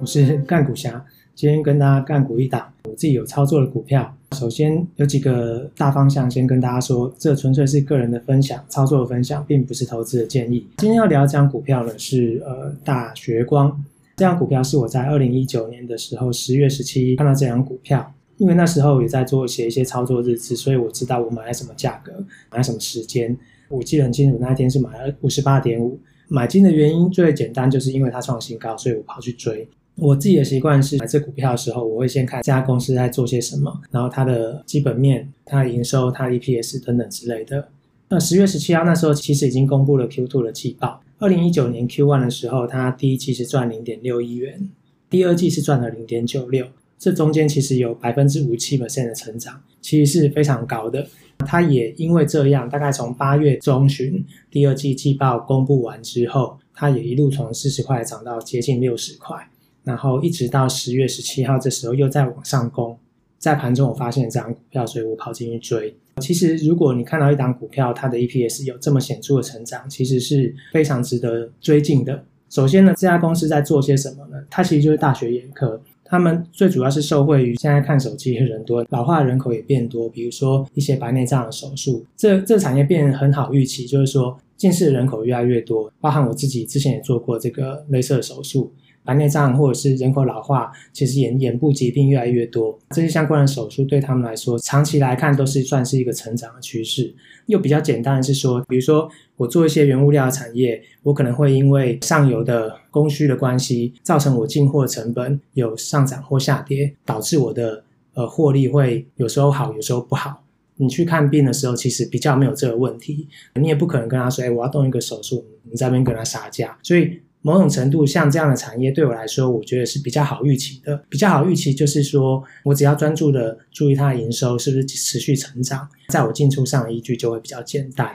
我是干股侠，今天跟大家干股一档，我自己有操作的股票。首先有几个大方向，先跟大家说，这纯粹是个人的分享，操作的分享，并不是投资的建议。今天要聊这张股票呢，是呃大学光，这张股票是我在二零一九年的时候十月十七看到这张股票，因为那时候也在做写一些操作日志，所以我知道我买了什么价格，买了什么时间。我记得很清楚，那天是买了五十八点五。买进的原因最简单，就是因为它创新高，所以我跑去追。我自己的习惯是买这股票的时候，我会先看这家公司在做些什么，然后它的基本面、它的营收、它的 EPS 等等之类的。那十月十七号那时候其实已经公布了 Q2 的季报。二零一九年 Q1 的时候，它第一季是赚零点六亿元，第二季是赚了零点九六。这中间其实有百分之五七 percent 的成长，其实是非常高的。它也因为这样，大概从八月中旬第二季季报公布完之后，它也一路从四十块涨到接近六十块，然后一直到十月十七号这时候又再往上攻。在盘中我发现这张股票，所以我跑进去追。其实如果你看到一档股票，它的 EPS 有这么显著的成长，其实是非常值得追进的。首先呢，这家公司在做些什么呢？它其实就是大学眼科。他们最主要是受惠于现在看手机的人多，老化人口也变多。比如说一些白内障的手术，这这产业变很好预期，就是说近视的人口越来越多。包含我自己之前也做过这个镭射手术。白内障或者是人口老化，其实眼眼部疾病越来越多，这些相关的手术对他们来说，长期来看都是算是一个成长的趋势。又比较简单的是说，比如说我做一些原物料的产业，我可能会因为上游的供需的关系，造成我进货成本有上涨或下跌，导致我的呃获利会有时候好，有时候不好。你去看病的时候，其实比较没有这个问题，你也不可能跟他说，哎，我要动一个手术，你在那边跟他杀价，所以。某种程度，像这样的产业对我来说，我觉得是比较好预期的。比较好预期就是说，我只要专注的注意它的营收是不是持续成长，在我进出上的依据就会比较简单。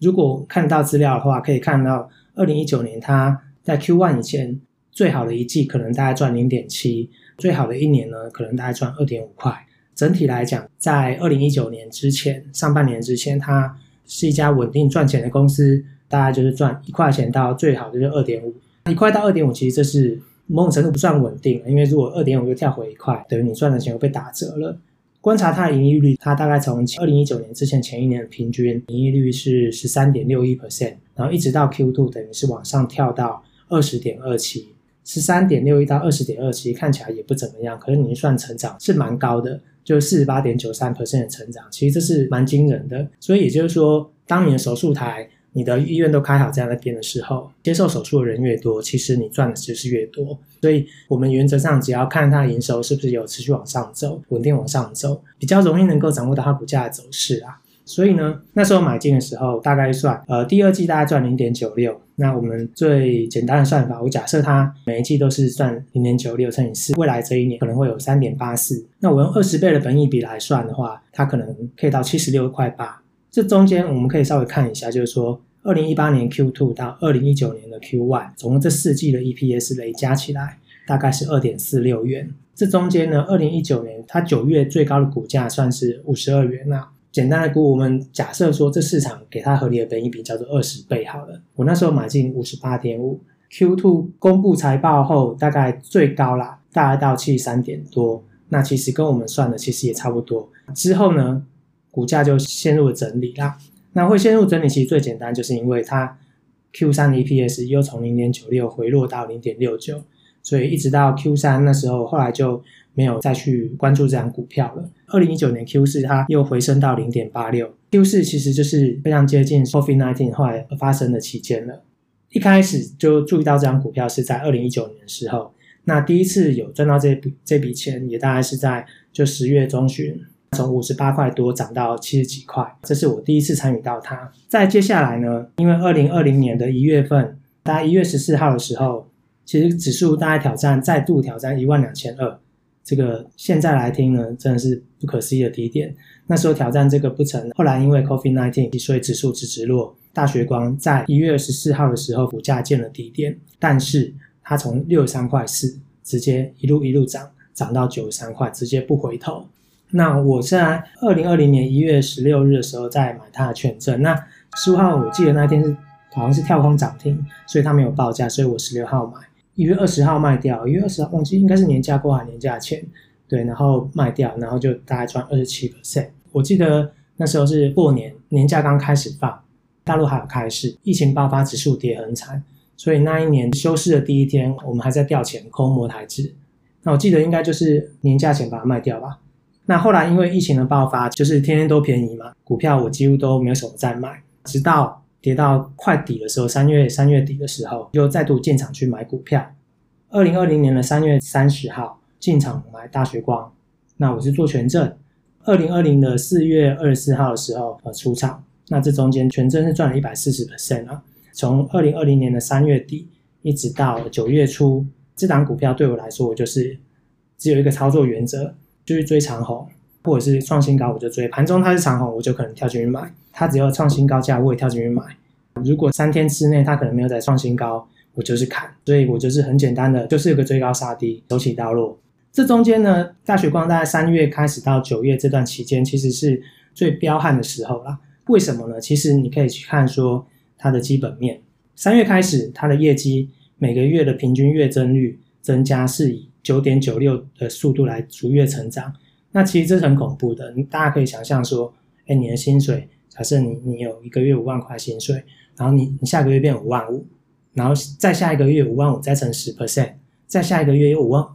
如果看到资料的话，可以看到，二零一九年它在 Q1 以前最好的一季可能大概赚零点七，最好的一年呢可能大概赚二点五块。整体来讲，在二零一九年之前，上半年之前，它是一家稳定赚钱的公司。大概就是赚一块钱到最好就是二点五，一块到二点五，其实这是某种程度不算稳定，因为如果二点五又跳回一块，等于你赚的钱又被打折了。观察它的盈利率，它大概从二零一九年之前前一年的平均盈利率是十三点六一 percent，然后一直到 Q2 等于是往上跳到二十点二七，十三点六一到二十点二七看起来也不怎么样，可是你算成长是蛮高的，就四十八点九三 percent 的成长，其实这是蛮惊人的。所以也就是说，当你的手术台你的医院都开好在那边的时候，接受手术的人越多，其实你赚的就是越多。所以，我们原则上只要看它营收是不是有持续往上走，稳定往上走，比较容易能够掌握到它股价的走势啊。所以呢，那时候买进的时候，大概算，呃，第二季大概赚零点九六。那我们最简单的算法，我假设它每一季都是赚零点九六乘以四，未来这一年可能会有三点八四。那我用二十倍的本益比来算的话，它可能可以到七十六块八。这中间我们可以稍微看一下，就是说，二零一八年 Q2 到二零一九年的 Q1，总共这四季的 EPS 累加起来大概是二点四六元。这中间呢，二零一九年它九月最高的股价算是五十二元。那简单的估，我们假设说这市场给它合理的本益比叫做二十倍好了。我那时候买进五十八点五，Q2 公布财报后大概最高啦，大概到七十三点多。那其实跟我们算的其实也差不多。之后呢，股价就陷入了整理啦。那会陷入整理，其实最简单就是因为它 Q 三的 EPS 又从零点九六回落到零点六九，所以一直到 Q 三那时候，后来就没有再去关注这张股票了。二零一九年 Q 四它又回升到零点八六，Q 四其实就是非常接近 COVID-19 后来发生的期间了。一开始就注意到这张股票是在二零一九年的时候，那第一次有赚到这笔这笔钱，也大概是在就十月中旬。从五十八块多涨到七十几块，这是我第一次参与到它。在接下来呢，因为二零二零年的一月份，大概一月十四号的时候，其实指数大概挑战再度挑战一万两千二，这个现在来听呢，真的是不可思议的低点。那时候挑战这个不成，后来因为 COVID nineteen，所以指数直直落。大学光在一月十四号的时候，股价见了低点，但是它从六十三块四直接一路一路涨，涨到九十三块，直接不回头。那我在二零二零年一月十六日的时候在买它的权证。那十五号我记得那天是好像是跳空涨停，所以它没有报价，所以我十六号买。一月二十号卖掉，一月二十号忘记应该是年假过完年假前，对，然后卖掉，然后就大概赚二十七 percent。我记得那时候是过年年假刚开始放，大陆还有开市，疫情爆发，指数跌很惨，所以那一年休市的第一天，我们还在调钱空摩台子。那我记得应该就是年假前把它卖掉吧。那后来因为疫情的爆发，就是天天都便宜嘛，股票我几乎都没有什么再买，直到跌到快底的时候，三月三月底的时候，又再度进场去买股票。二零二零年的三月三十号进场买大学光，那我是做权证。二零二零的四月二十四号的时候呃出场，那这中间权证是赚了一百四十 percent 啊。从二零二零年的三月底一直到九月初，这档股票对我来说，我就是只有一个操作原则。就是追长红，或者是创新高我就追。盘中它是长红，我就可能跳进去买。它只要创新高价，我也跳进去买。如果三天之内它可能没有再创新高，我就是砍。所以我就是很简单的，就是有个追高杀低，走起刀落。这中间呢，大学光大概三月开始到九月这段期间，其实是最彪悍的时候啦。为什么呢？其实你可以去看说它的基本面。三月开始，它的业绩每个月的平均月增率增加是以。九点九六的速度来逐月成长，那其实这是很恐怖的。大家可以想象说，哎，你的薪水，假设你你有一个月五万块薪水，然后你你下个月变五万五，然后再下一个月五万五再乘十 percent，再下一个月又五万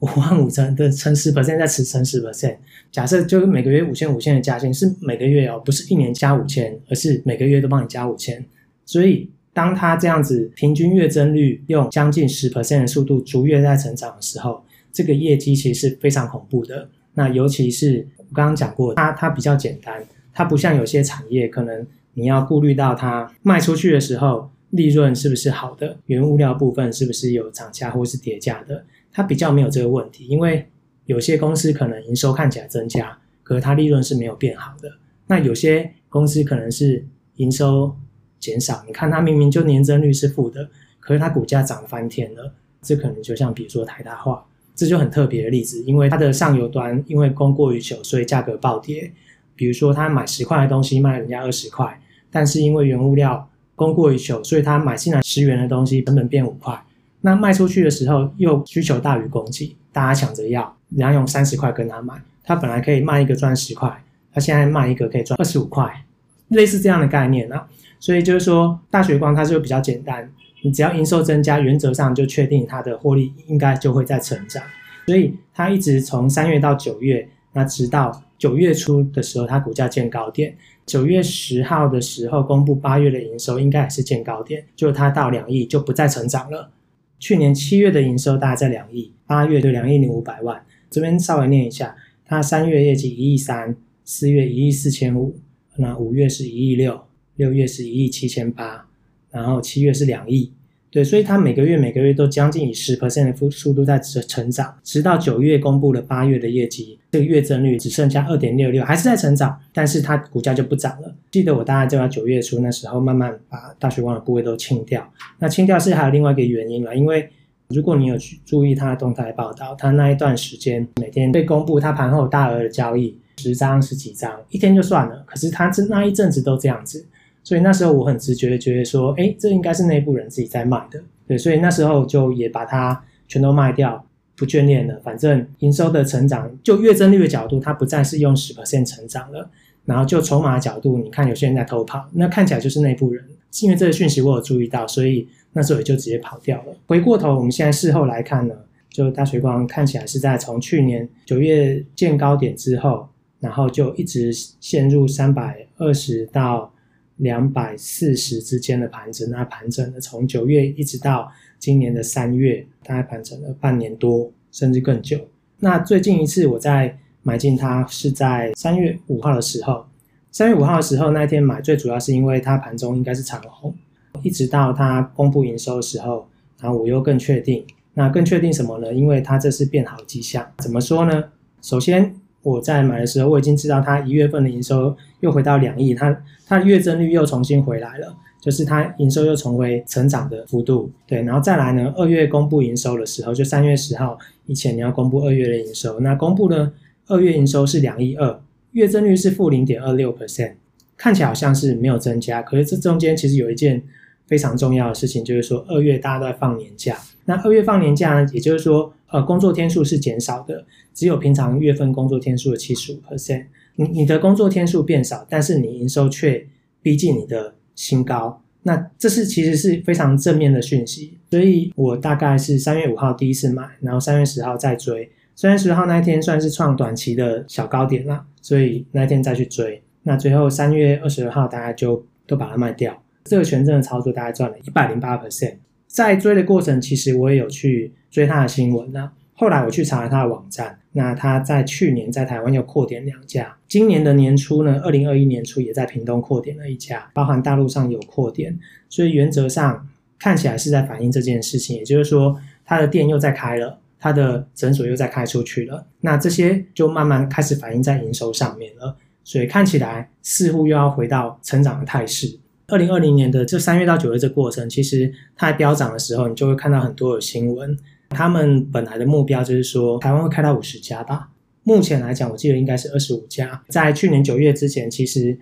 五万五乘的乘十 percent 再乘乘十 percent。假设就是每个月五千五千的加薪，是每个月哦，不是一年加五千，而是每个月都帮你加五千，所以。当它这样子平均月增率用将近十 percent 的速度逐月在成长的时候，这个业绩其实是非常恐怖的。那尤其是我刚刚讲过，它它比较简单，它不像有些产业，可能你要顾虑到它卖出去的时候利润是不是好的，原物料部分是不是有涨价或是跌价的，它比较没有这个问题。因为有些公司可能营收看起来增加，可是它利润是没有变好的。那有些公司可能是营收。减少，你看它明明就年增率是负的，可是它股价涨翻天了。这可能就像比如说台大化，这就很特别的例子，因为它的上游端因为供过于求，所以价格暴跌。比如说他买十块的东西卖人家二十块，但是因为原物料供过于求，所以他买进来十元的东西成本变五块。那卖出去的时候又需求大于供给，大家抢着要，人家用三十块跟他买，他本来可以卖一个赚十块，他现在卖一个可以赚二十五块，类似这样的概念啊。所以就是说，大学光它就比较简单，你只要营收增加，原则上就确定它的获利应该就会在成长。所以它一直从三月到九月，那直到九月初的时候，它股价见高点。九月十号的时候公布八月的营收，应该也是见高点，就它到两亿就不再成长了。去年七月的营收大概在两亿，八月就两亿零五百万。这边稍微念一下，它三月业绩一亿三，四月一亿四千五，那五月是一亿六。六月是一亿七千八，然后七月是两亿，对，所以它每个月每个月都将近以十 percent 的速度在成长，直到九月公布了八月的业绩，这个月增率只剩下二点六六，还是在成长，但是它股价就不涨了。记得我大概就在九月初那时候慢慢把大学光的部位都清掉，那清掉是还有另外一个原因了，因为如果你有去注意它的动态报道，它那一段时间每天被公布它盘后大额的交易，十张十几张，一天就算了，可是他这那一阵子都这样子。所以那时候我很直觉的觉得说，哎，这应该是内部人自己在卖的，对，所以那时候就也把它全都卖掉，不眷恋了。反正营收的成长，就月增率的角度，它不再是用十 percent 成长了。然后就筹码的角度，你看有些人在偷跑，那看起来就是内部人，因为这个讯息我有注意到，所以那时候也就直接跑掉了。回过头，我们现在事后来看呢，就大水光看起来是在从去年九月见高点之后，然后就一直陷入三百二十到。两百四十之间的盘整，那盘整了从九月一直到今年的三月，大概盘整了半年多，甚至更久。那最近一次我在买进它是在三月五号的时候，三月五号的时候那一天买，最主要是因为它盘中应该是长红，一直到它公布营收的时候，然后我又更确定。那更确定什么呢？因为它这是变好迹象。怎么说呢？首先。我在买的时候，我已经知道它一月份的营收又回到两亿，它它的月增率又重新回来了，就是它营收又重回成长的幅度。对，然后再来呢，二月公布营收的时候，就三月十号以前你要公布二月的营收，那公布呢，二月营收是两亿二，月增率是负零点二六 percent，看起来好像是没有增加，可是这中间其实有一件非常重要的事情，就是说二月大家都在放年假。那二月放年假呢，也就是说，呃，工作天数是减少的，只有平常月份工作天数的七十五 percent。你你的工作天数变少，但是你营收却逼近你的新高。那这是其实是非常正面的讯息。所以我大概是三月五号第一次买，然后三月十号再追。三月十号那一天算是创短期的小高点了，所以那一天再去追。那最后三月二十二号大概就都把它卖掉。这个权证的操作大概赚了一百零八 percent，在追的过程，其实我也有去追他的新闻。那后来我去查了他的网站，那他在去年在台湾又扩点两家，今年的年初呢，二零二一年初也在屏东扩点了一家，包含大陆上有扩点，所以原则上看起来是在反映这件事情，也就是说他的店又在开了，他的诊所又在开出去了，那这些就慢慢开始反映在营收上面了，所以看起来似乎又要回到成长的态势。二零二零年的这三月到九月这过程，其实它在飙涨的时候，你就会看到很多的新闻。他们本来的目标就是说，台湾会开到五十家吧。目前来讲，我记得应该是二十五家。在去年九月之前，其实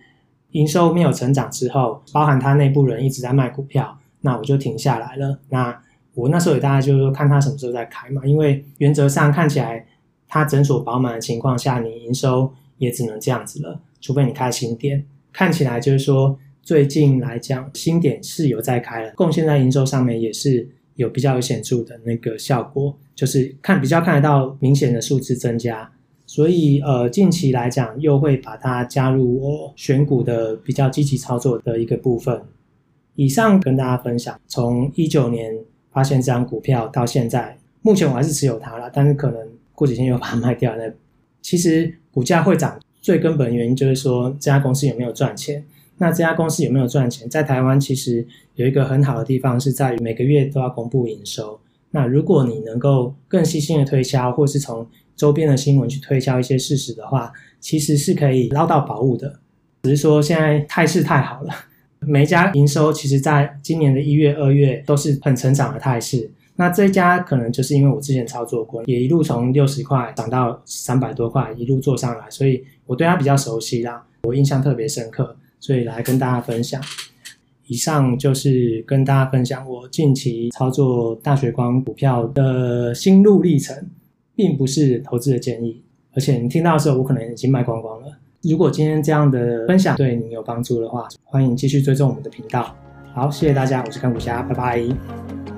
营收没有成长之后，包含他内部人一直在卖股票，那我就停下来了。那我那时候也大概就是说，看他什么时候再开嘛，因为原则上看起来，他诊所饱满的情况下，你营收也只能这样子了，除非你开新店。看起来就是说。最近来讲，新点是有在开了，贡献在营收上面也是有比较有显著的那个效果，就是看比较看得到明显的数字增加，所以呃近期来讲又会把它加入我选股的比较积极操作的一个部分。以上跟大家分享，从一九年发现这张股票到现在，目前我还是持有它了，但是可能过几天又把它卖掉。那其实股价会涨，最根本原因就是说这家公司有没有赚钱。那这家公司有没有赚钱？在台湾其实有一个很好的地方，是在于每个月都要公布营收。那如果你能够更细心的推销，或是从周边的新闻去推销一些事实的话，其实是可以捞到宝物的。只是说现在态势太好了，每一家营收其实在今年的一月、二月都是很成长的态势。那这家可能就是因为我之前操作过，也一路从六十块涨到三百多块，一路做上来，所以我对它比较熟悉啦，我印象特别深刻。所以来跟大家分享，以上就是跟大家分享我近期操作大水光股票的心路历程，并不是投资的建议。而且你听到的时候，我可能已经卖光光了。如果今天这样的分享对你有帮助的话，欢迎继续追踪我们的频道。好，谢谢大家，我是看股侠，拜拜。